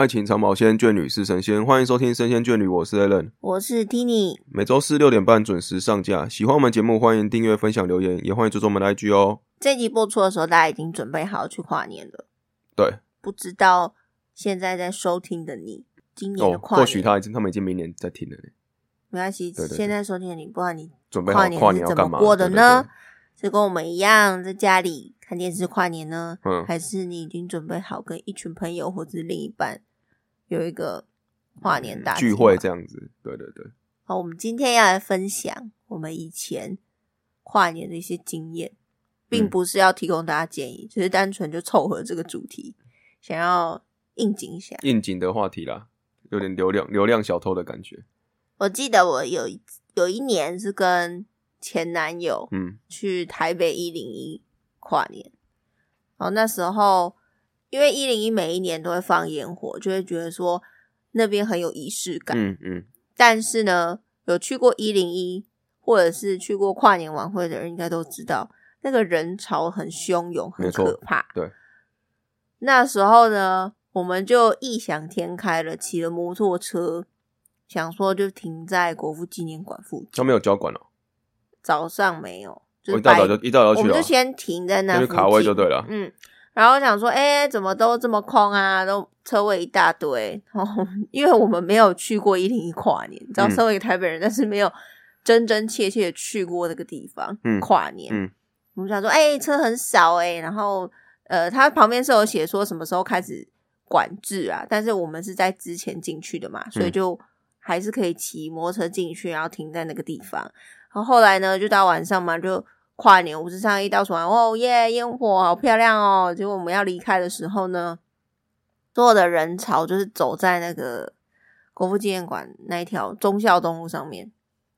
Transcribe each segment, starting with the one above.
爱情长保鲜，眷侣是神仙。欢迎收听《神仙眷侣》，我是 Allen，我是 Tini。每周四六点半准时上架。喜欢我们节目，欢迎订阅、分享、留言，也欢迎追踪我们的 IG 哦。这集播出的时候，大家已经准备好去跨年了。对，不知道现在在收听的你，今年的跨年，或许他已经他们已经明年在听了呢。没关系，现在收听的你，不知道你准备跨年是怎么过的呢？是跟我们一样在家里看电视跨年呢，嗯，还是你已经准备好跟一群朋友或者另一半有一个跨年大聚会这样子？对对对。好，我们今天要来分享我们以前跨年的一些经验，并不是要提供大家建议，只是单纯就凑合这个主题，想要应景一下，应景的话题啦，有点流量流量小偷的感觉。我记得我有有一年是跟。前男友，嗯，去台北一零一跨年，然后那时候因为一零一每一年都会放烟火，就会觉得说那边很有仪式感，嗯嗯。但是呢，有去过一零一或者是去过跨年晚会的人，应该都知道那个人潮很汹涌，很可怕。对。那时候呢，我们就异想天开了，骑了摩托车，想说就停在国父纪念馆附近，都没有交管哦。早上没有，一大早就一大早去我们就先停在那，卡位就对了。嗯，然后想说，哎，怎么都这么空啊？都车位一大堆。然后，因为我们没有去过一零一跨年，你知道，身为台北人，但是没有真真切切去过那个地方跨年。嗯，我们想说，哎，车很少哎。然后，呃，它旁边是有写说什么时候开始管制啊？但是我们是在之前进去的嘛，所以就还是可以骑摩托车进去，然后停在那个地方。然后后来呢，就到晚上嘛，就跨年五十三一倒数完，哦耶，烟火好漂亮哦！结果我们要离开的时候呢，所有的人潮就是走在那个国父纪念馆那一条忠孝东路上面，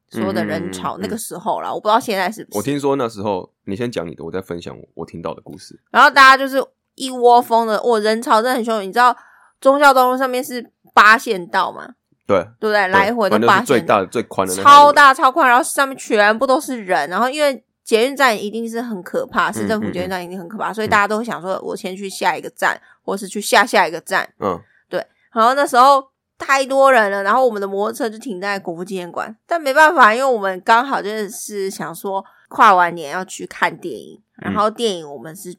所有的人潮那个时候啦，我不知道现在是不是。我听说那时候，你先讲你的，我再分享我我听到的故事。然后大家就是一窝蜂的，我人潮真的很汹涌。你知道忠孝东路上面是八线道吗？对，对不对？来回的八最大最宽的，超大超宽，然后上面全部都是人，然后因为捷运站一定是很可怕，市政府捷运站一定很可怕，所以大家都会想说，我先去下一个站，或是去下下一个站。嗯，对。然后那时候太多人了，然后我们的摩托车就停在国父纪念馆，但没办法，因为我们刚好就是想说跨完年要去看电影，然后电影我们是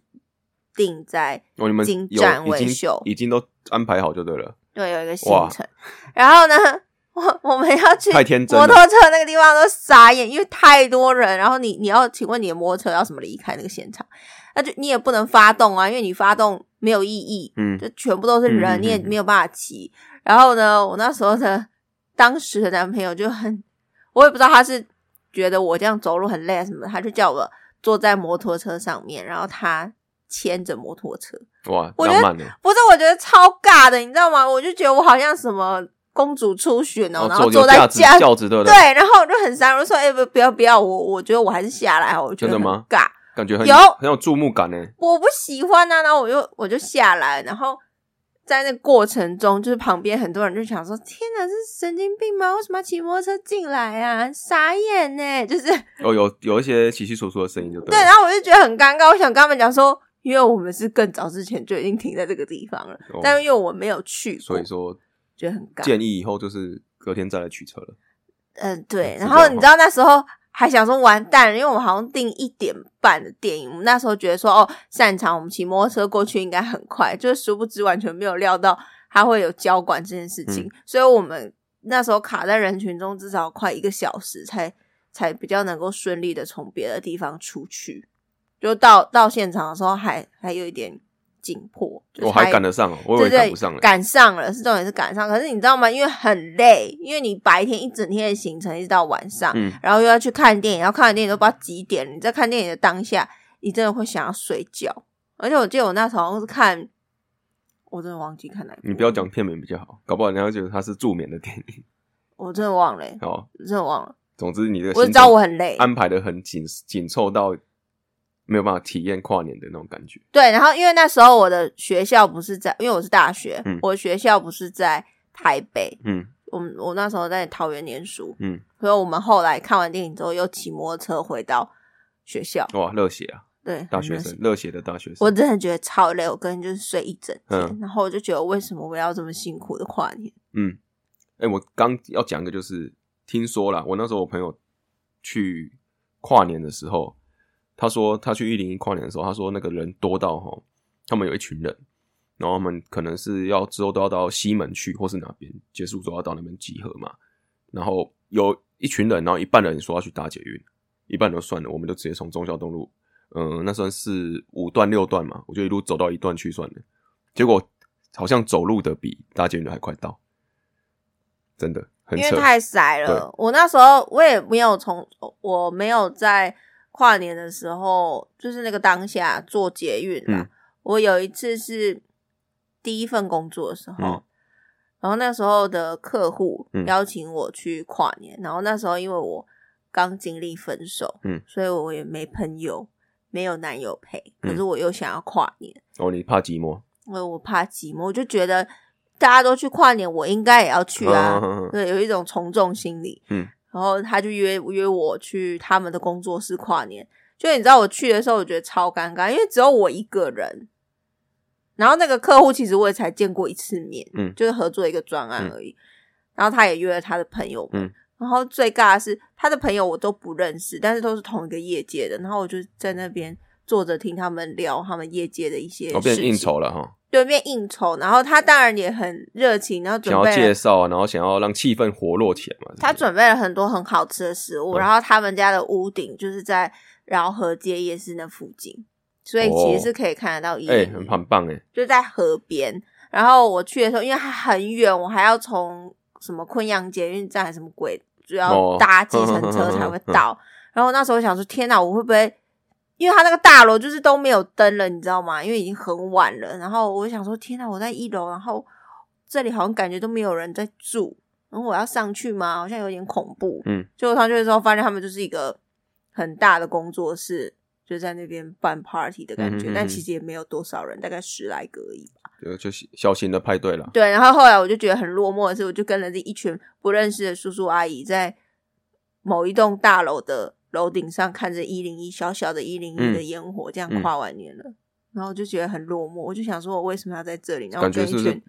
定在金站维修，已经都安排好就对了。对，有一个行程，然后呢，我我们要去摩托车那个地方都傻眼，因为太多人。然后你你要请问你的摩托车要怎么离开那个现场？那就你也不能发动啊，因为你发动没有意义，嗯，就全部都是人，你也没有办法骑。然后呢，我那时候的当时的男朋友就很，我也不知道他是觉得我这样走路很累什么，他就叫我坐在摩托车上面，然后他。牵着摩托车，哇！我觉得不是，我觉得超尬的，你知道吗？我就觉得我好像什么公主初选哦，然后坐在轿轿子对对，然后我就很伤，我说：“哎，不，不要，不要！我我觉得我还是下来，我觉得吗？尬，感觉很有很有注目感呢。我不喜欢啊，然后我就我就下来，然后在那过程中，就是旁边很多人就想说：天哪，是神经病吗？为什么要骑摩托车进来啊？傻眼呢！就是哦，有有一些稀稀疏疏的声音，就对。对，然后我就觉得很尴尬，我想跟他们讲说。因为我们是更早之前就已经停在这个地方了，但因为我没有去，所以说觉得很尬。建议以后就是隔天再来取车了。嗯，对。然后你知道那时候还想说完蛋，因为我们好像订一点半的电影，我们那时候觉得说哦，擅长我们骑摩托车过去应该很快，就是殊不知完全没有料到它会有交管这件事情，所以我们那时候卡在人群中至少快一个小时才才比较能够顺利的从别的地方出去。就到到现场的时候，还还有一点紧迫，我还赶得上，我以为赶不上了，赶上了，是重点是赶上。可是你知道吗？因为很累，因为你白天一整天的行程一直到晚上，然后又要去看电影，然后看完电影都不知道几点。你在看电影的当下，你真的会想要睡觉。而且我记得我那时候是看，我真的忘记看哪。你不要讲片名比较好，搞不好人家觉得它是助眠的电影。我真的忘了，哦，真的忘了。总之，你的我知道我很累，安排的很紧紧凑到。没有办法体验跨年的那种感觉。对，然后因为那时候我的学校不是在，因为我是大学，我学校不是在台北，嗯，我我那时候在桃园念书，嗯，所以我们后来看完电影之后又骑摩托车回到学校。哇，热血啊！对，大学生热血的大学生。我真的觉得超累，我跟就是睡一整天，嗯然后我就觉得为什么我要这么辛苦的跨年？嗯，哎、我刚要讲一个，就是听说啦，我那时候我朋友去跨年的时候，他说他去一零一跨年的时候，他说那个人多到哈，他们有一群人，然后他们可能是要之后都要到西门去，或是哪边结束之后要到那边集合嘛，然后有一群人，然后一半人说要去搭捷运，一半都算了，我们就直接从中孝东路，嗯、那算是五段六段嘛，我就一路走到一段去算了，结果好像走路的比搭捷运的还快到。真的很扯。因为太塞了。我那时候我也没有从，我没有在跨年的时候，就是那个当下做捷运啦。嗯我有一次是第一份工作的时候，嗯然后那时候的客户嗯邀请我去跨年，然后那时候因为我刚经历分手，嗯，所以我也没朋友，没有男友陪，嗯可是我又想要跨年。哦，你怕寂寞？因为我怕寂寞，我就觉得大家都去跨年，我应该也要去啊。对，有一种从众心理。嗯，然后他就约约我去他们的工作室跨年。就你知道我去的时候，我觉得超尴尬，因为只有我一个人。然后那个客户其实我也才见过一次面，嗯就是合作一个专案而已。然后他也约了他的朋友们，嗯然后最尬的是他的朋友我都不认识，但是都是同一个业界的。然后我就在那边坐着听他们聊他们业界的一些哦，变应酬了哈，对面应酬，然后他当然也很热情，然后准想要备介绍啊，然后想要让气氛活络起来嘛。他准备了很多很好吃的食物，嗯然后他们家的屋顶就是在饶河街夜市那附近，所以其实是可以看得到一哎、很很棒哎，就在河边。然后我去的时候，因为它很远，我还要从什么昆阳捷运站还是什么鬼，就要哦搭计程车 才会到。然后那时候我想说，天哪，我会不会？因为他那个大楼就是都没有灯了，你知道吗？因为已经很晚了。然后我想说，天哪，我在一楼，然后这里好像感觉都没有人在住，然后我要上去吗？好像有点恐怖。嗯，结果上去的时候，发现他们就是一个很大的工作室，就在那边办 party 的感觉，但其实也没有多少人，大概十来个而已吧。就就是小型的派对了。对，然后后来我就觉得很落寞的是，我就跟了这一群不认识的叔叔阿姨，在某一栋大楼的楼顶上看着一零一小小的一零一的嗯烟火，这样嗯跨完年了。然后我就觉得很落寞，我就想说，我为什么要在这里？然后跟一群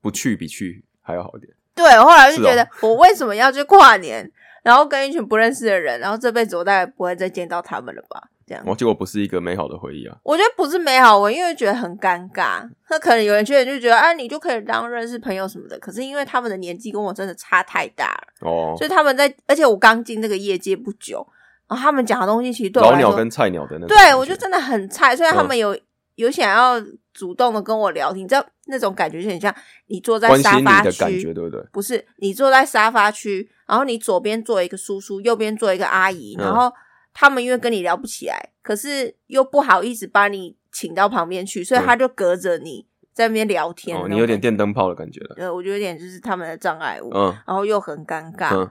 不去比去还要好一点？对，我后来就觉得哦我为什么要去跨年？然后跟一群不认识的人，然后这辈子我大概不会再见到他们了吧？这样，我，结果不是一个美好的回忆啊。我觉得不是美好，我因为觉得很尴尬。那可能有人觉得就觉得，啊，你就可以当认识朋友什么的。可是因为他们的年纪跟我真的差太大了，哦，所以他们在，而且我刚进这个业界不久，然后他们讲的东西其实对我来说，老鸟跟菜鸟的那种感觉。对我就真的很菜。虽然他嗯们有、有想要主动的跟我聊天，你知道那种感觉就很像你坐在关心你沙发区，的感觉，对不对？不是你坐在沙发区，然后你左边坐一个叔叔，右边坐一个阿姨，嗯然后他们因为跟你聊不起来，可是又不好意思把你请到旁边去，所以嗯他就隔着你在那边聊天。哦，你有点，电灯泡的感觉了。呃，我觉得有点就是他们的障碍物，嗯然后又很尴尬。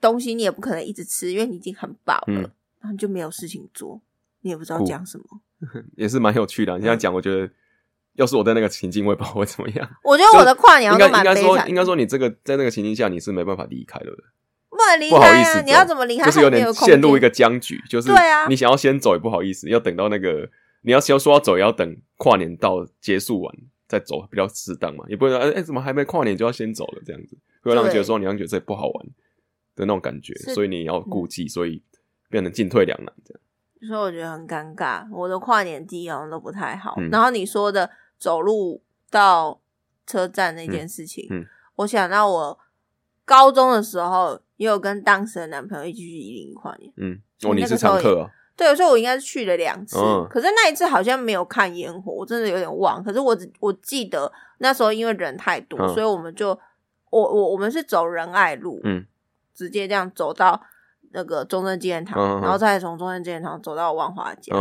东西你也不可能一直吃，因为你已经很饱了，嗯然后你就没有事情做，你也不知道讲什么。也是蛮有趣的啊。你这样讲，我觉得要是我在那个情境，我也不知道会怎么样。我觉得我的跨年好应该应该说，应该说你这个在那个情境下，你是没办法离开的，不能离不好意思！你要怎么离开？就是有点陷入一个僵局，就是对啊你想要先走也不好意思，要等到那个你要要说要走，也要等跨年到结束完再走比较适当嘛，也不能说哎、哎怎么还没跨年就要先走了这样子，会让人觉得说你让觉得这不好玩的那种感觉，所以你要顾忌，所以变成进退两难这样。所以我觉得很尴尬。我的跨年记忆好像都不太好。嗯然后你说的走路到车站那件事情，嗯嗯我想到我高中的时候也有跟当时的男朋友一起去一零一跨年。嗯，哦，你是那个时候常客啊，对，所以我应该是去了两次，嗯可是那一次好像没有看烟火，我真的有点忘。可是我只我记得那时候因为人太多，嗯所以我们就我我我们是走仁爱路，嗯，直接这样走到那个中正纪念堂，嗯嗯嗯然后再从中正纪念堂走到万华街，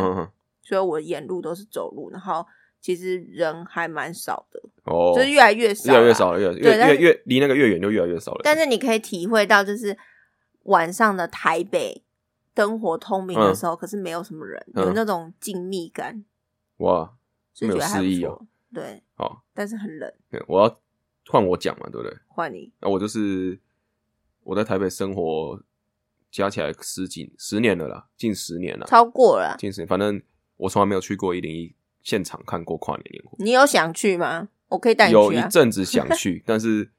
所以我沿路都是走路，然后其实人还蛮少的，哦，就是越来越少，越来越少。了，越越对但是越越离那个越远就越来越少了。但是你可以体会到，就是晚上的台北灯火通明的时候，可是没有什么人，嗯有那种静谧感，哇，没有是觉得还不诗意哦错。对，好，但是很冷。对我要换我讲嘛，对不对？换你，那我就是我在台北生活加起来十几十年了啦，近十年了，超过了啊，近十年，反正我从来没有去过一零一现场看过跨年烟火。你有想去吗？我可以带你去有一。阵子想去，但是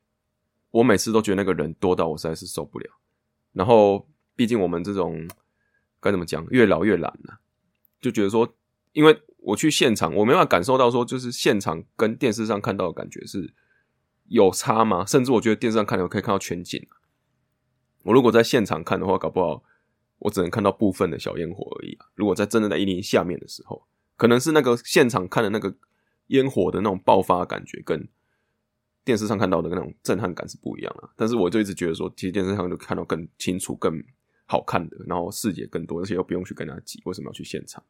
我每次都觉得那个人多到我实在是受不了。然后，毕竟我们这种该怎么讲，越老越懒了、就觉得说，因为我去现场，我没办法感受到说，就是现场跟电视上看到的感觉是有差吗？甚至我觉得电视上看的可以看到全景、啊、我如果在现场看的话，搞不好我只能看到部分的小烟火而已啊。如果在真的在一零一下面的时候，可能是那个现场看的那个烟火的那种爆发感觉，跟电视上看到的那种震撼感是不一样的。但是我就一直觉得说，其实电视上就看到更清楚、更好看的，然后视野更多，而且又不用去跟他挤，为什么要去现场？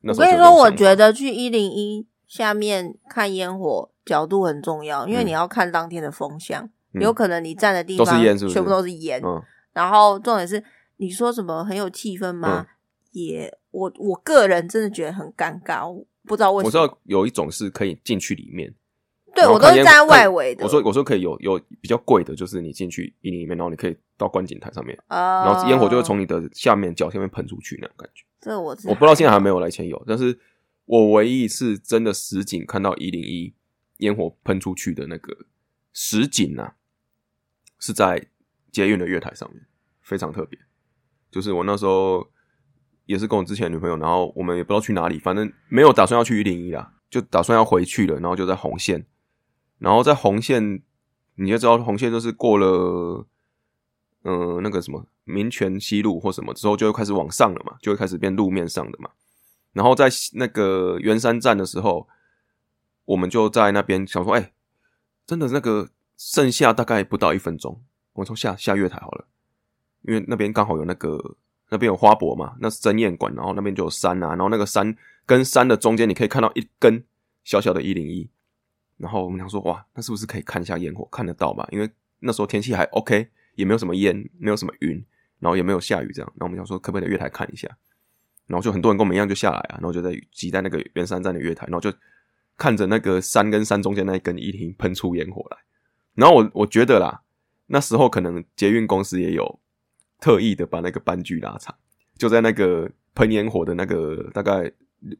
那时候我跟你说，我觉得去一零一下面看烟火角度很重要，因为嗯你要看当天的风向，嗯有可能你站的地都是方烟是不是全部都是烟，嗯然后重点是你说什么很有气氛吗？嗯也我我个人真的觉得很尴尬，我不知道为什么。我知道有一种是可以进去里面，对我都是站在外围的。我说我说可以有有比较贵的，就是你进去一零里面，然后你可以到观景台上面，呃，然后烟火就会从你的下面脚下面喷出去那种感觉。这我知我不知道现在还没有。有来前有，但是我唯一一次真的实景看到一零一烟火喷出去的那个实景啊，是在捷运的月台上面，非常特别。就是我那时候也是跟我之前女朋友，然后我们也不知道去哪里，反正没有打算要去一零一啦，就打算要回去了，然后就在红线，然后在红线，你就知道红线就是过了。嗯，那个什么民权西路或什么之后，就会开始往上了嘛，就会开始变路面上的嘛。然后在那个圆山站的时候，我们就在那边想说，哎、真的那个剩下大概不到一分钟，我们从下下月台好了，因为那边刚好有那个那边有花博嘛，那是真验馆，然后那边就有山啊，然后那个山跟山的中间，你可以看到一根小小的一零一，然后我们想说，哇，那是不是可以看一下烟火？看得到吧？因为那时候天气还 OK，也没有什么烟，没有什么云，然后也没有下雨，这样。然后我们想说，可不可以在月台看一下？然后就很多人跟我们一样就下来啊，然后就在挤在那个圆山站的月台，然后就看着那个山跟山中间那一根一零喷出烟火来。然后我我觉得啦，那时候可能捷运公司也有特意的把那个班距拉长，就在那个喷烟火的那个大概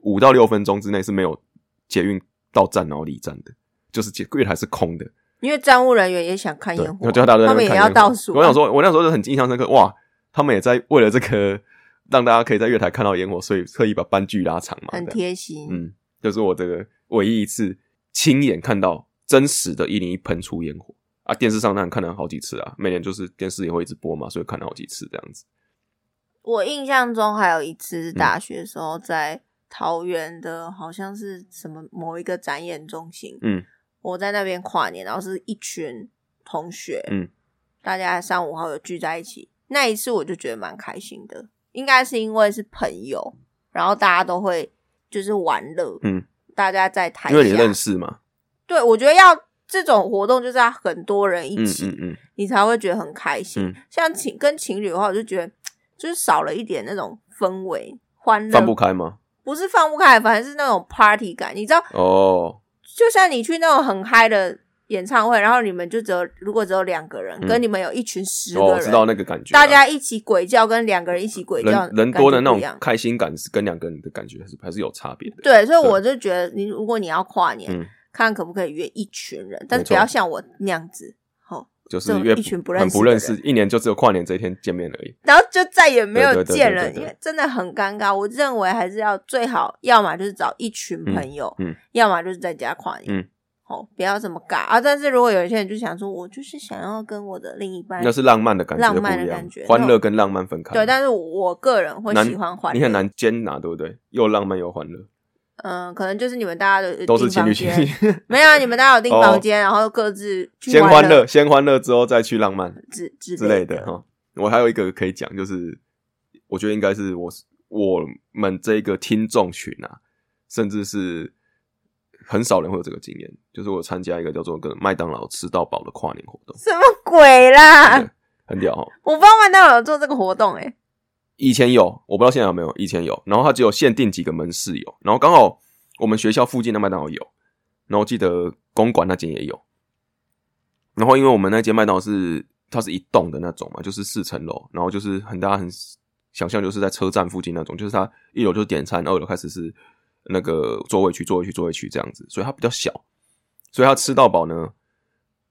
五到六分钟之内是没有捷运到站然后离站的，就是捷月台是空的。因为站务人员也想看，烟火，然后就大家都在那他们也要倒数啊。我想说，我那时候就很印象深刻，哇，他们也在为了这个让大家可以在月台看到烟火，所以特意把班距拉长嘛。很贴心。嗯，就是我这个唯一一次亲眼看到真实的一零一喷出烟火啊！电视上当然看了好几次啊，每年就是电视也会一直播嘛，所以看了好几次这样子。我印象中还有一次嗯是大学的时候在桃园的，好像是什么某一个展演中心，嗯我在那边跨年，然后是一群同学，嗯，大家三五好友聚在一起，那一次我就觉得蛮开心的，应该是因为是朋友，然后大家都会就是玩乐，嗯，大家在台下，因为你认识嘛，对我觉得要这种活动就是要很多人一嗯起，嗯嗯，你才会觉得很开心。嗯像情跟情侣的话，我就觉得就是少了一点那种氛围欢乐，放不开吗？不是放不开，反正是那种 party 感。你知道，哦，就像你去那种很嗨的演唱会，然后你们就只有如果只有两个人，嗯跟你们有一群十个哦，人，我知道那个感觉啊，大家一起鬼叫，跟两个人一起鬼叫人人多的那种开心感是跟两个人的感觉还是还是有差别的。对，所以我就觉得，你如果你要跨年，嗯，看可不可以约一群人，但是不要像我那样子，哦，就是约一群不认识很不认识，一年就只有跨年这一天见面而已。然后就再也没有见人，对对对因为真的很尴尬。我认为还是要最好，要么就是找一群朋友，嗯嗯要么就是在家跨年，嗯哦，不要这么尬啊。但是如果有一些人就想说，我就是想要跟我的另一半那是浪漫的感觉，浪漫的感觉欢乐跟浪漫分开。对，但是我个人会喜欢欢乐，你很难兼拿，对不对？又浪漫又欢乐，嗯，可能就是你们大家的都是情侣情情侣。没有啊，你们大家有订哦房间，然后各自 去先欢乐乐，先欢乐之后再去浪漫 之之之类的的哈。我还有一个可以讲，就是我觉得应该是我我们这个听众群啊，甚至是很少人会有这个经验，就是我参加一个叫做“跟麦当劳吃到饱”的跨年活动，什么鬼啦？很屌哦。我不知道麦当劳有做这个活动哎、以前有，我不知道现在有没有。以前有，然后它只有限定几个门市有，然后刚好我们学校附近的麦当劳有，然后记得公馆那间也有。然后因为我们那间麦当劳是它是一栋的那种嘛，就是四层楼，然后就是很大很想象就是在车站附近那种，就是它一楼就是点餐，二楼开始是那个座位区、座位区、座位区这样子，所以它比较小，所以它吃到饱呢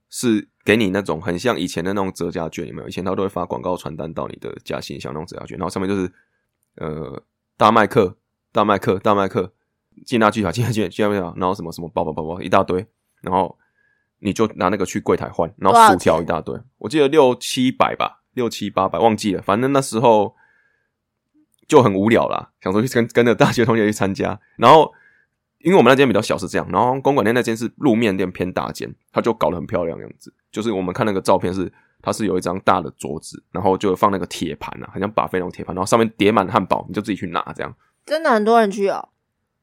是给你那种很像以前的那种折价券，有没有？以前他都会发广告传单到你的家信箱那种折价券，然后上面就是呃大麦克、大麦克、大麦克、进大巨塔、进大巨塔、进大巨塔，然后什么什么包包包包一大堆，然后你就拿那个去柜台换，然后薯条一大堆，我记得六七百吧，六七八百忘记了，反正那时候就很无聊啦，想说去跟跟着大学同学去参加，然后因为我们那间比较小是这样，然后公馆店那间是路面店偏大间，它就搞得很漂亮样子，就是我们看那个照片是它是有一张大的桌子，然后就放那个铁盘啊，很像把菲那种铁盘，然后上面叠满汉堡，你就自己去拿这样。真的很多人去哦。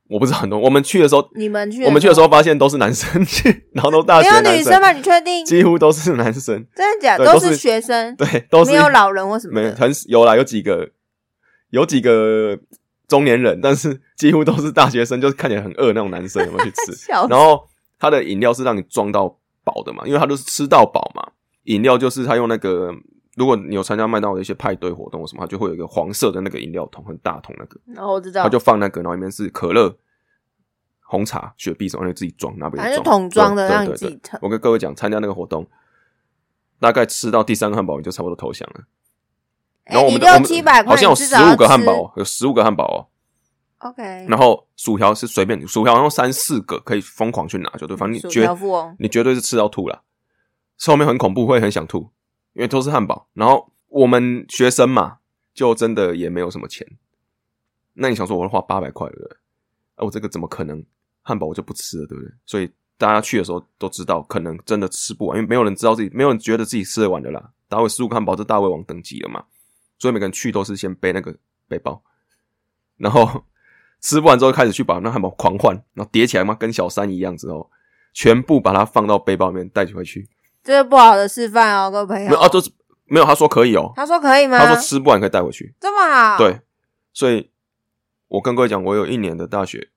我不知道很多，我们去的时候，你们去，我们去的时候发现都是男生去，然后都大学没有男女生吗？你确定？几乎都是男生，真的假的？都是是学生，对，都是没有老人或什么的。没有很有啦，有几个有几个中年人，但是几乎都是大学生，就是看起来很饿那种男生，有没有去吃？然后他的饮料是让你装到饱的嘛，因为他都是吃到饱嘛。饮料就是他用那个，如果你有参加麦当劳的一些派对活动或什么，他就会有一个黄色的那个饮料桶，很大桶那个，然后我知道他，就放那个，然后里面是可乐、红茶、雪碧什么，让你自己装，拿杯子反正装，桶装的对让你自己我跟各位讲，参加那个活动，大概吃到第三个汉堡你就差不多投降了。然后我们的我们好像有十五个汉堡哦，有十五个汉堡哦。OK，然后薯条是随便，薯条然后三四个可以疯狂去拿，就对，反正你绝你绝对是吃到吐了，吃后面很恐怖，会很想吐，因为都是汉堡。然后我们学生嘛，就真的也没有什么钱。那你想说我会花八百块，对不对？啊，我这个怎么可能？汉堡我就不吃了，对不对？所以大家去的时候都知道，可能真的吃不完，因为没有人知道自己，没有人觉得自己吃得完的啦。大胃十五个汉堡，这大胃王等级了嘛，所以每个人去都是先背那个背包，然后 吃不完之后开始去把那汉堡狂换，然后叠起来嘛，跟小山一样之后，全部把它放到背包里面带回去。这是不好的示范哦，各位朋友。没有啊，都是没有，他说可以哦，他说可以吗？他说吃不完可以带回去。这么好，，对，所以我跟各位讲，我有一年的大学，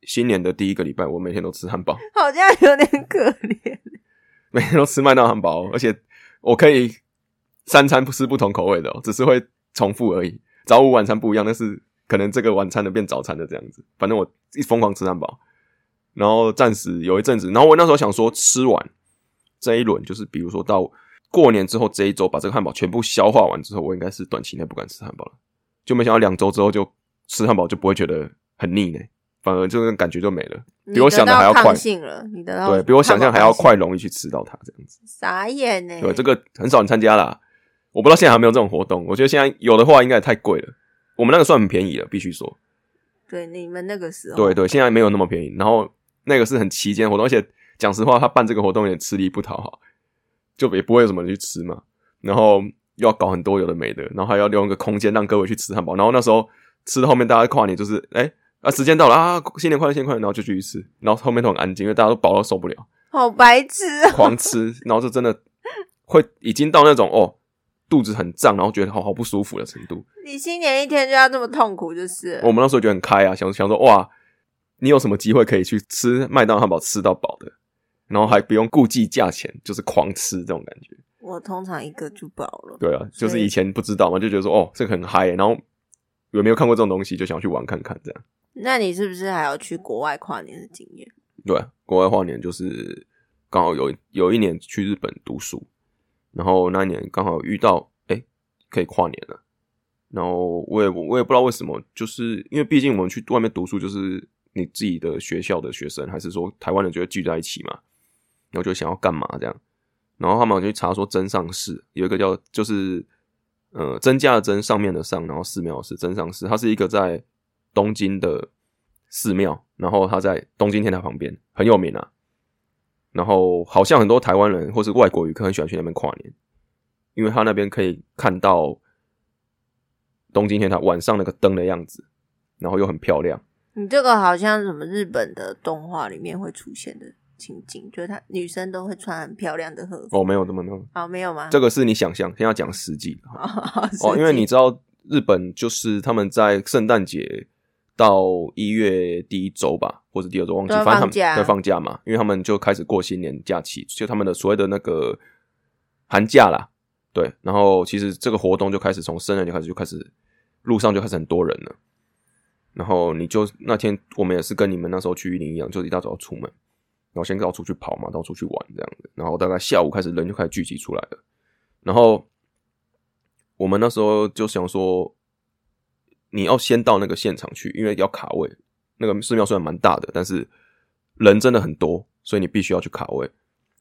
新年的第一个礼拜，我每天都吃汉堡，好像有点可怜。每天都吃麦当劳汉堡哦，而且我可以三餐不是不同口味的哦，只是会重复而已，早午晚餐不一样，但是可能这个晚餐的变早餐的这样子，反正我一疯狂吃汉堡，然后暂时有一阵子，然后我那时候想说吃完这一轮，就是比如说到过年之后这一周把这个汉堡全部消化完之后，我应该是短期内不敢吃汉堡了，就没想到两周之后就吃汉堡就不会觉得很腻呢，反而这种感觉就没了，比我想的还要快。你得到抗，性了，你得到对比我想象还要快，容易去吃到它这样子。傻眼呢。对，这个很少人参加啦。我不知道现在还有没有这种活动，我觉得现在有的话应该也太贵了。我们那个算很便宜了，必须说。对你们那个时候，对对，现在没有那么便宜。然后那个是很期间活动，而且讲实话，他办这个活动也吃力不讨好，就也不会有什么人去吃嘛。然后又要搞很多有的没的，然后还要利用一个空间让各位去吃汉堡。然后那时候吃到后面，大家跨年就是哎啊时间到了啊，新年快乐，新年快乐，然后就继续吃。然后后面都很安静，因为大家都饱到受不了。好白痴哦。狂吃，然后就真的会已经到那种哦，肚子很胀，然后觉得好好不舒服的程度。你新年一天就要这么痛苦，就是我们那时候觉得很开啊，想想说哇，你有什么机会可以去吃麦当劳汉堡吃到饱的，然后还不用顾忌价钱，就是狂吃这种感觉。我通常一个就饱了。对啊，就是以以前不知道嘛，就觉得说哦，这个很嗨耶，然后有没有看过这种东西，就想去玩看看这样。那你是不是还要去国外跨年的经验？对啊，国外跨年就是刚好有有一年去日本读书，然后那一年刚好遇到哎、诶可以跨年了，然后我也我也不知道为什么，就是因为毕竟我们去外面读书，就是你自己的学校的学生，还是说台湾人就会聚在一起嘛，然后就想要干嘛这样，然后他们就去查说真上寺有一个叫就是呃增加的增上面的上，然后寺庙是真上寺，它是一个在东京的寺庙，然后它在东京天台旁边很有名啊。然后好像很多台湾人或是外国游客很喜欢去那边跨年，因为他那边可以看到东京天台晚上那个灯的样子，然后又很漂亮。你这个好像什么日本的动画里面会出现的情景，就是她女生都会穿很漂亮的和服。哦，没有，这么没有，哦，没有吗？这个是你想象，现在要讲实际哦，因为你知道日本就是他们在圣诞节到一月第一周吧，或者第二周忘记，反正他放假们在放假嘛，因为他们就开始过新年假期，就他们的所谓的那个寒假啦，对，然后其实这个活动就开始从生日就开始就开始路上就开始很多人了。然后你就那天我们也是跟你们那时候去一零一样，就一大早要出门，然后先到处去跑嘛，到处去玩这样子。然后大概下午开始人就开始聚集出来了。然后我们那时候就想说，你要先到那个现场去，因为要卡位。那个寺庙虽然蛮大的，但是人真的很多，所以你必须要去卡位。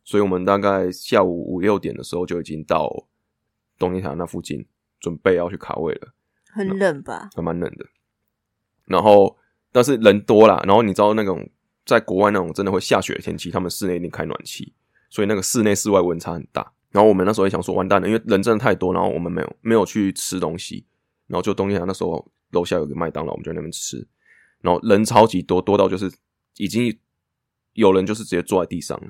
所以我们大概下午五六点的时候就已经到东尼塔那附近，准备要去卡位了。很冷吧？还蛮冷的。然后，但是人多啦。然后你知道那种在国外那种真的会下雪的天气，他们室内一定开暖气，所以那个室内室外温差很大。然后我们那时候也想说，完蛋了，因为人真的太多。然后我们没有没有去吃东西，然后就东尼塔那时候楼下有个麦当劳，我们就在那边吃。然后人超级多，多到就是已经有人就是直接坐在地上了。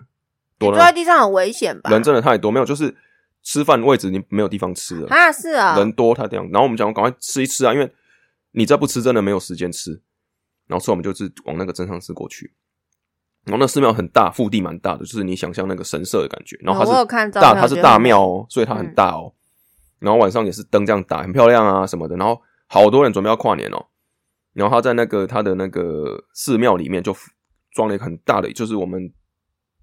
坐在地上很危险吧？人真的太多，没有就是吃饭位置你没有地方吃了啊！是啊，人多他这样。然后我们讲赶快吃一吃啊，因为你再不吃真的没有时间吃。然后所以我们就是往那个真上寺过去。然后那寺庙很大，腹地蛮大的，就是你想象那个神社的感觉。然后它是大，它是大庙哦，所以它很大哦。然后晚上也是灯这样打，很漂亮啊什么的。然后好多人准备要跨年哦。然后他在那个他的那个寺庙里面就装了一个很大的，就是我们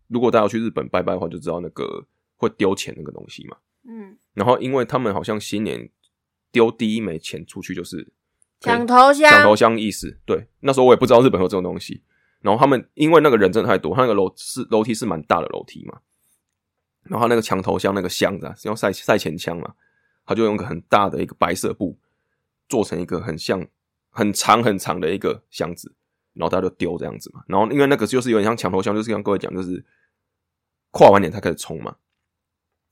如果大家去日本拜拜的话，就知道那个会丢钱那个东西嘛。嗯。然后因为他们好像新年丢第一枚钱出去就是抢头香，抢头香意思。对，那时候我也不知道日本有这种东西。然后他们因为那个人真的太多，他那个楼是楼梯是蛮大的楼梯嘛。然后他那个墙头香那个箱子是要赛赛前枪嘛，他就用个很大的一个白色布做成一个很像。很长很长的一个箱子，然后大家就丢这样子嘛。然后因为那个就是有点像抢头香，就是像各位讲，就是跨完年才开始冲嘛。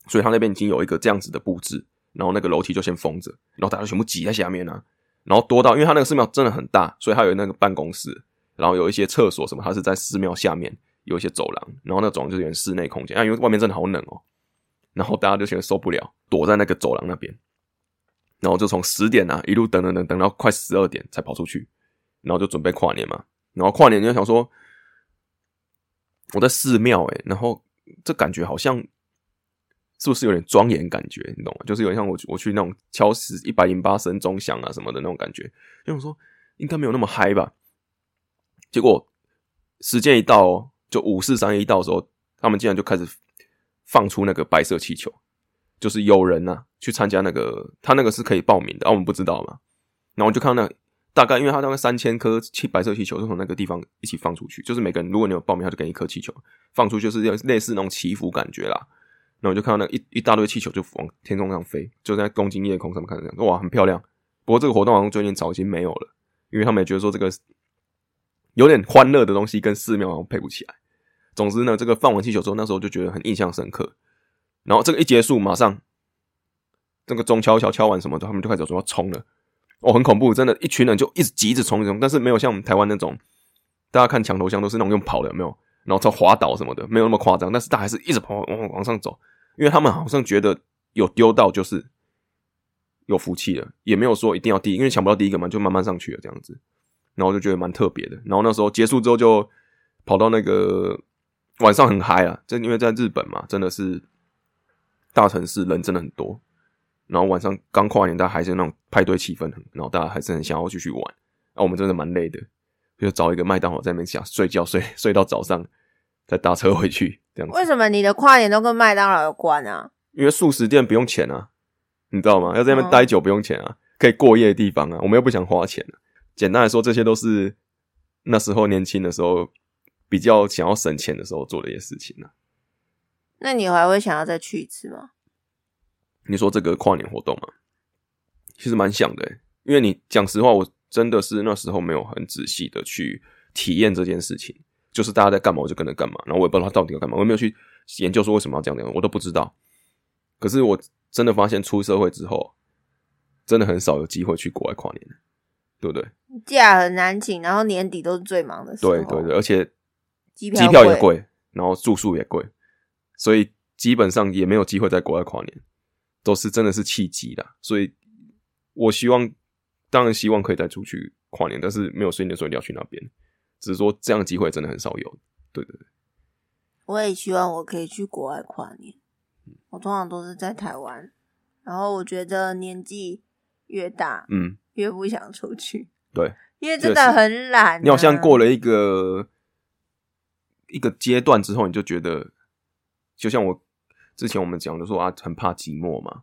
所以他那边已经有一个这样子的布置，然后那个楼梯就先封着，然后大家全部挤在下面啊。然后多到，因为他那个寺庙真的很大，所以他有那个办公室，然后有一些厕所什么，他是在寺庙下面有一些走廊，然后那种就是有室内空间啊。因为外面真的好冷哦，然后大家就觉得受不了，躲在那个走廊那边。然后就从十点啊一路等等等等到快十二点才跑出去，然后就准备跨年嘛。然后跨年就想说，我在寺庙哎，然后这感觉好像是不是有点庄严感觉？你懂吗？就是有点像我我去那种敲十一百零八声钟响啊什么的那种感觉。就想说应该没有那么嗨吧。结果时间一到，就五四三一到的时候，他们竟然就开始放出那个白色气球。就是有人呐去参加那个，他那个是可以报名的，啊，我们不知道嘛。然后我就看到那大概，因为他大概三千颗气白色气球，就从那个地方一起放出去。就是每个人，如果你有报名，他就给一颗气球放出去，就是类似那种祈福感觉啦。然后就看到那一一大堆气球就往天空上飞，就在东京夜空上面看这样，哇，很漂亮。不过这个活动好像最近早已经没有了，因为他们也觉得说这个有点欢乐的东西跟寺庙好像配不起来。总之呢，这个放完气球之后，那时候就觉得很印象深刻。然后这个一结束，马上这个钟敲敲敲完什么的，他们就开始说要冲了。哦，很恐怖，真的，一群人就一直急着冲一冲，但是没有像我们台湾那种，大家看墙头香都是那种用跑的，没有？然后在滑倒什么的，没有那么夸张。但是大家还是一直跑往往上走，因为他们好像觉得有丢到就是有福气了，也没有说一定要第一，因为抢不到第一个嘛，就慢慢上去了这样子。然后就觉得蛮特别的。然后那时候结束之后，就跑到那个晚上很嗨啊，这因为在日本嘛，真的是。大城市人真的很多，然后晚上刚跨年，大家还是那种派对气氛，然后大家还是很想要继续玩。啊我们真的蛮累的，就找一个麦当劳在那边想睡觉，睡 睡到早上再打车回去这样子。为什么你的跨年都跟麦当劳有关啊？因为素食店不用钱啊，你知道吗？要在那边待久不用钱啊，可以过夜的地方啊，我们又不想花钱。简单来说，这些都是那时候年轻的时候比较想要省钱的时候做的一些事情呢。那你还会想要再去一次吗？你说这个跨年活动吗？其实蛮想的，因为你讲实话，我真的是那时候没有很仔细的去体验这件事情，就是大家在干嘛，我就跟着干嘛，然后我也不知道他到底要干嘛，我没有去研究说为什么要这样样，我都不知道。可是我真的发现出社会之后，真的很少有机会去国外跨年，对不对？假很难请，然后年底都是最忙的时候，对对对，而且机票也贵，然后住宿也贵。所以基本上也没有机会在国外跨年，都是真的是契机啦。所以我希望，当然希望可以再出去跨年，但是没有说定说一定要去那边，只是说这样的机会真的很少有。对对对，我也希望我可以去国外跨年。我通常都是在台湾，然后我觉得年纪越大，嗯，越不想出去，对，因为真的很懒、啊。你好像过了一个一个阶段之后，你就觉得，就像我之前我们讲的说啊，很怕寂寞嘛，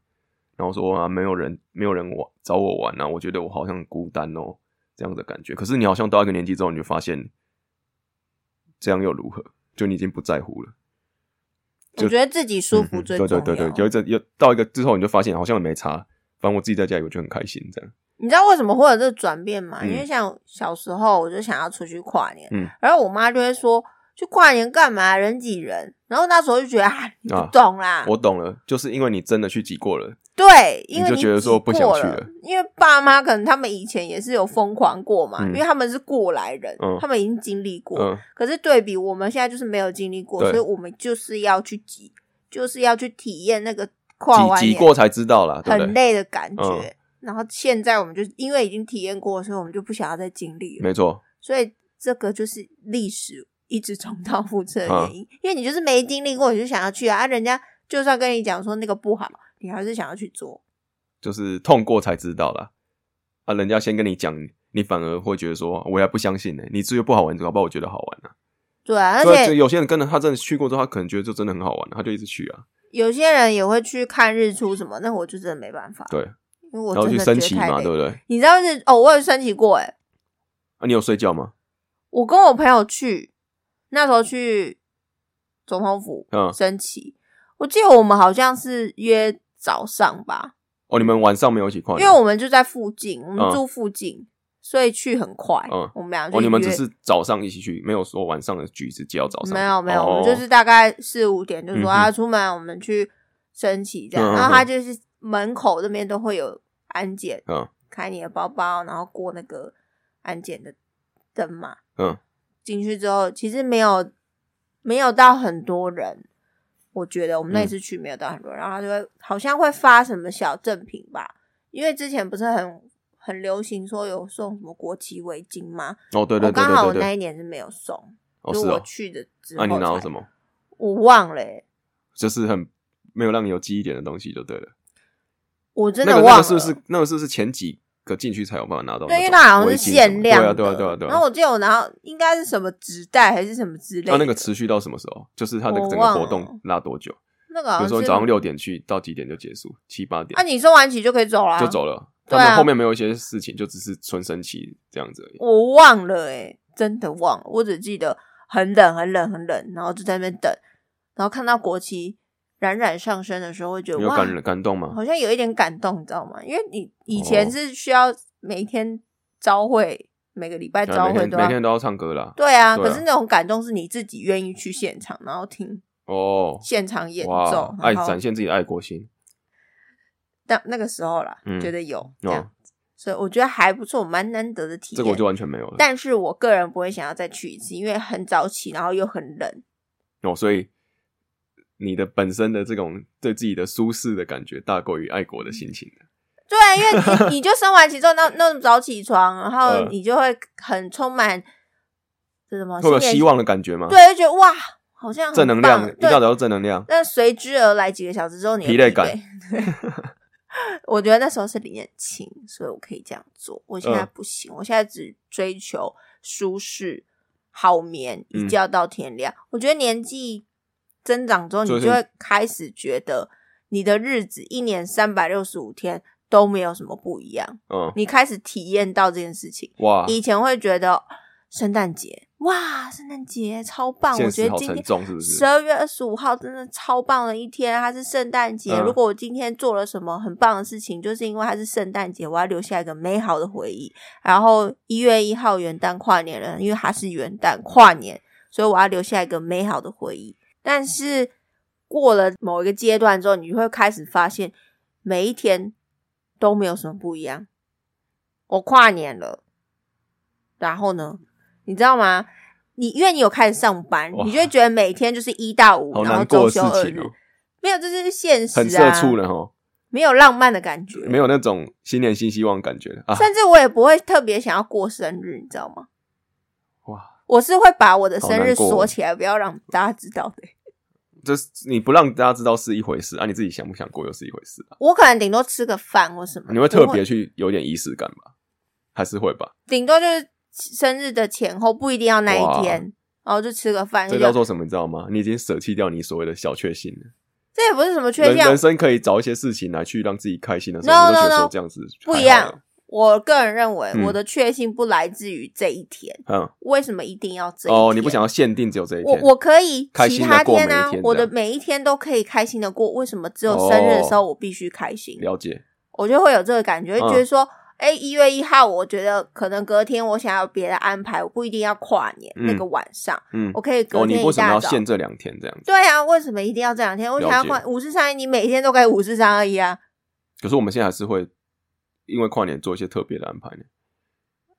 然后说啊，没有人没有人玩找我玩啊，我觉得我好像很孤单哦，这样的感觉。可是你好像到一个年纪之后，你就发现，这样又如何？就你已经不在乎了。我觉得自己舒服最重要。对对对对，有一阵有到一个之后，你就发现好像没差。反正我自己在家里，我就很开心。这样，你知道为什么会有这个转变吗？嗯因为像小时候，我就想要出去跨年，嗯然后我妈就会说：“去跨年干嘛？人挤人。”然后那时候就觉得啊，你不啊懂啦。我懂了，就是因为你真的去挤过了，对，因为你就觉得说不想去了了，因为爸妈可能他们以前也是有疯狂过嘛，嗯因为他们是过来人，嗯他们已经经历过。嗯，可是对比我们现在就是没有经历过，所以我们就是要去挤，就是要去体验那个跨完年挤过才知道啦，对对？很累的感觉。嗯然后现在我们就因为已经体验过，所以我们就不想要再经历了。没错，所以这个就是历史一直重蹈覆辙的嗯原因，因为你就是没经历过，你就想要去啊，啊人家就算跟你讲说那个不好，你还是想要去做。就是痛过才知道啦。啊，人家先跟你讲，你反而会觉得说，我还不相信呢、你至于不好玩，搞不好我觉得好玩呢、对啊，而且有些人跟着他真的去过之后，他可能觉得就真的很好玩，他就一直去啊。有些人也会去看日出什么，那我就真的没办法。对，因为我然后去升旗嘛，对不对？你知道是哦，我有升旗过诶，啊，你有睡觉吗？我跟我朋友去，那时候去总统府嗯，升旗，我记得我们好像是约早上吧，哦，你们晚上没有一起跨年？因为我们就在附近，我们嗯住附近，所以去很快。嗯我们俩就哦，你们只是早上一起去，没有说晚上的局是接到早上。没有没有，哦我们就是大概四五点就说嗯哼啊，出门我们去升旗这样，嗯嗯然后他嗯就是门口那边都会有安检，嗯开你的包包，然后过那个安检的灯嘛。嗯，进去之后，其实没有没有到很多人，我觉得我们那嗯次去没有到很多人，然后他就会好像会发什么小赠品吧，因为之前不是很很流行说有送什么国旗围巾吗？哦，对对刚好我那一年是没有送，哦就是我哦，去的之那你拿到什么？我忘了、欸，就是很没有让你有记忆点的东西就对了。我真的忘了。个那个是不是那个是不是前几个进去才有办法拿到？对，因为它好像是限量。对啊对啊对啊对啊。然后我记得我拿到应该是什么纸袋还是什么之类的。那那个持续到什么时候？就是它的整个活动拉多久？那个比如说早上六点去，到几点就结束？七八点啊，你收完旗就可以走了，就走了。他们后面没有一些事情，就只是纯神奇这样子而已。我忘了哎、真的忘了，我只记得很冷很冷很冷，然后就在那边等，然后看到国旗冉冉上升的时候，会觉得哇，你有感感动吗？好像有一点感动，你知道吗？因为你以前哦是需要每天朝会，每个礼拜朝会都要天每天都要唱歌啦。对啊，对啊可是那种感动是你自己愿意去现场，然后听哦，现场演哇奏，，爱然后展现自己的爱国心。但那个时候啦，嗯觉得有这样哦，所以我觉得还不错，蛮难得的体验。这个我就完全没有了。但是我个人不会想要再去一次，因为很早起，然后又很冷。哦，所以你的本身的这种对自己的舒适的感觉，大过于爱国的心情。对啊，因为你 你就生完其之后，那那么早起床，然后嗯你就会很充满这什么会有希望的感觉吗？，对，就觉得哇，好像正能量，棒对一大早正能量。但随之而来几个小时之后，你疲累感，我觉得那时候是年轻，所以我可以这样做。我现在嗯不行，我现在只追求舒适、好眠，一嗯觉到天亮。我觉得年纪增长之后，你就会开始觉得你的日子一年三百六十五天都没有什么不一样。嗯，你开始体验到这件事情。哇，以前会觉得圣诞节，哇，圣诞节超棒！我觉得今天十？二月二十五号真的超棒的一天，它是圣诞节。嗯如果我今天做了什么很棒的事情，就是因为它是圣诞节，我要留下一个美好的回忆。然后一月一号元旦跨年了，因为它是元旦跨年，所以我要留下一个美好的回忆。但是过了某一个阶段之后，你就会开始发现每一天都没有什么不一样。我跨年了，然后呢，你知道吗？你因为你有开始上班，你就会觉得每天就是一到五，然后周休二日，哦，没有，这是现实啊，很社畜了哈，没有浪漫的感觉，没有那种新年新希望感觉！甚至我也不会特别想要过生日，你知道吗？哇，我是会把我的生日锁起来，不要让大家知道的。这是你不让大家知道是一回事啊，你自己想不想过又是一回事啊。我可能顶多吃个饭或什么，你会特不别去有点仪式感吧？还是会吧？顶多就是生日的前后，不一定要那一天，然后就吃个饭。这叫做什么？你知道吗？你已经舍弃掉你所谓的小确幸了。这也不是什么缺陷人人，生可以找一些事情来去让自己开心的时候 No, 你都觉得说这样子不一样。我个人认为，嗯我的确信不来自于这一天。嗯，为什么一定要这一天？哦，你不想要限定只有这一天？我我可以其他天啊我的每一天都可以开心的过。为什么只有生日的时候我必须开心？了解。我就会有这个感觉，觉得说，哎、一月一号，我觉得可能隔天我想要别的安排，我不一定要跨年、嗯那个晚上，嗯，我可以隔哦，你天一为什么。要限这两天这样子？对啊，为什么一定要这两天？我想要跨五十三，你每天都可以五十三而已啊。可是我们现在还是会因为跨年做一些特别的安排呢。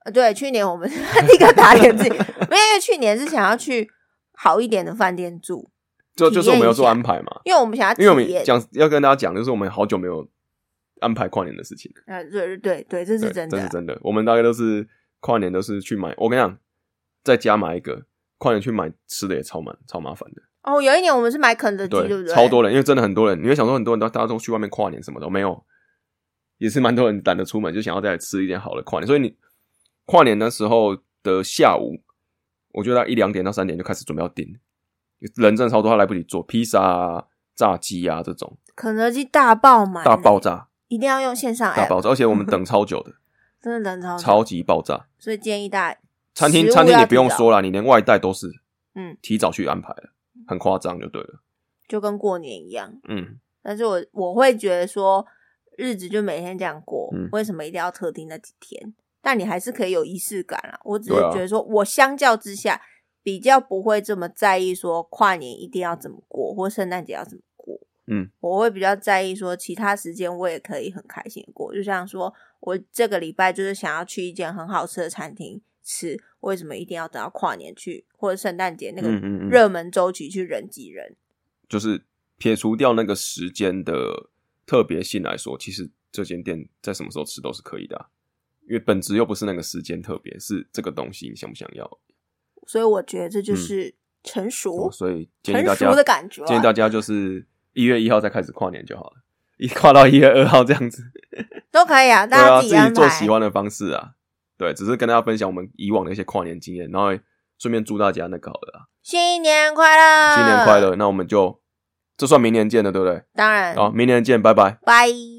呃对，去年我们 立刻打脸自己，没有，因为去年是想要去好一点的饭店住，就就是我们要做安排嘛，因为我们想要因为我们。讲要跟大家讲，就是我们好久没有安排跨年的事情了。呃，对对对，这是，真的啊。这是真的。我们大概都是跨年都是去买，我跟你讲，在家买一个，跨年去买吃的也超麻超麻烦的。哦，有一年我们是买肯德基，对不对？超多人，因为真的很多人，你会想说很多人都大家都去外面跨年什么的，没有，也是蛮多人懒得出门，就想要再吃一点好的跨年。所以你跨年的时候的下午，我觉得一两点到三点就开始准备要订，人真的超多，他来不及做披萨啊、炸鸡啊这种肯德基大爆满，大爆，炸、一定要用线上大爆炸，而且我们等超久的，真的等超超级爆炸。所以建议大家餐厅餐厅你要提早不用说了，你连外带都是嗯，提早去安排了，很夸张就对了。就跟过年一样。嗯，但是我我会觉得说，日子就每天这样过，嗯为什么一定要特定那几天？但你还是可以有仪式感啊。我只是觉得说，我相较之下比较不会这么在意说跨年一定要怎么过，或圣诞节要怎么过。嗯，我会比较在意说其他时间我也可以很开心的过。就像说我这个礼拜就是想要去一间很好吃的餐厅吃，为什么一定要等到跨年去，或者圣诞节那个热门周期去人挤人？就是撇除掉那个时间的特别性来说，其实这间店在什么时候吃都是可以的啊、因为本质又不是那个时间特别，是这个东西你想不想要。所以我觉得这就是成熟。哦所以建议成大家熟的感觉啊建议大家就是一月一号再开始跨年就好了，一跨到一月二号这样子，都可以啊，大家自自己做。喜欢的方式啊。对，只是跟大家分享我们以往的一些跨年经验，然后顺便祝大家那个好了啊，新年快乐，新年快！乐。那我们就这算明年见了，对不对？当然，好，明年见，拜拜。拜。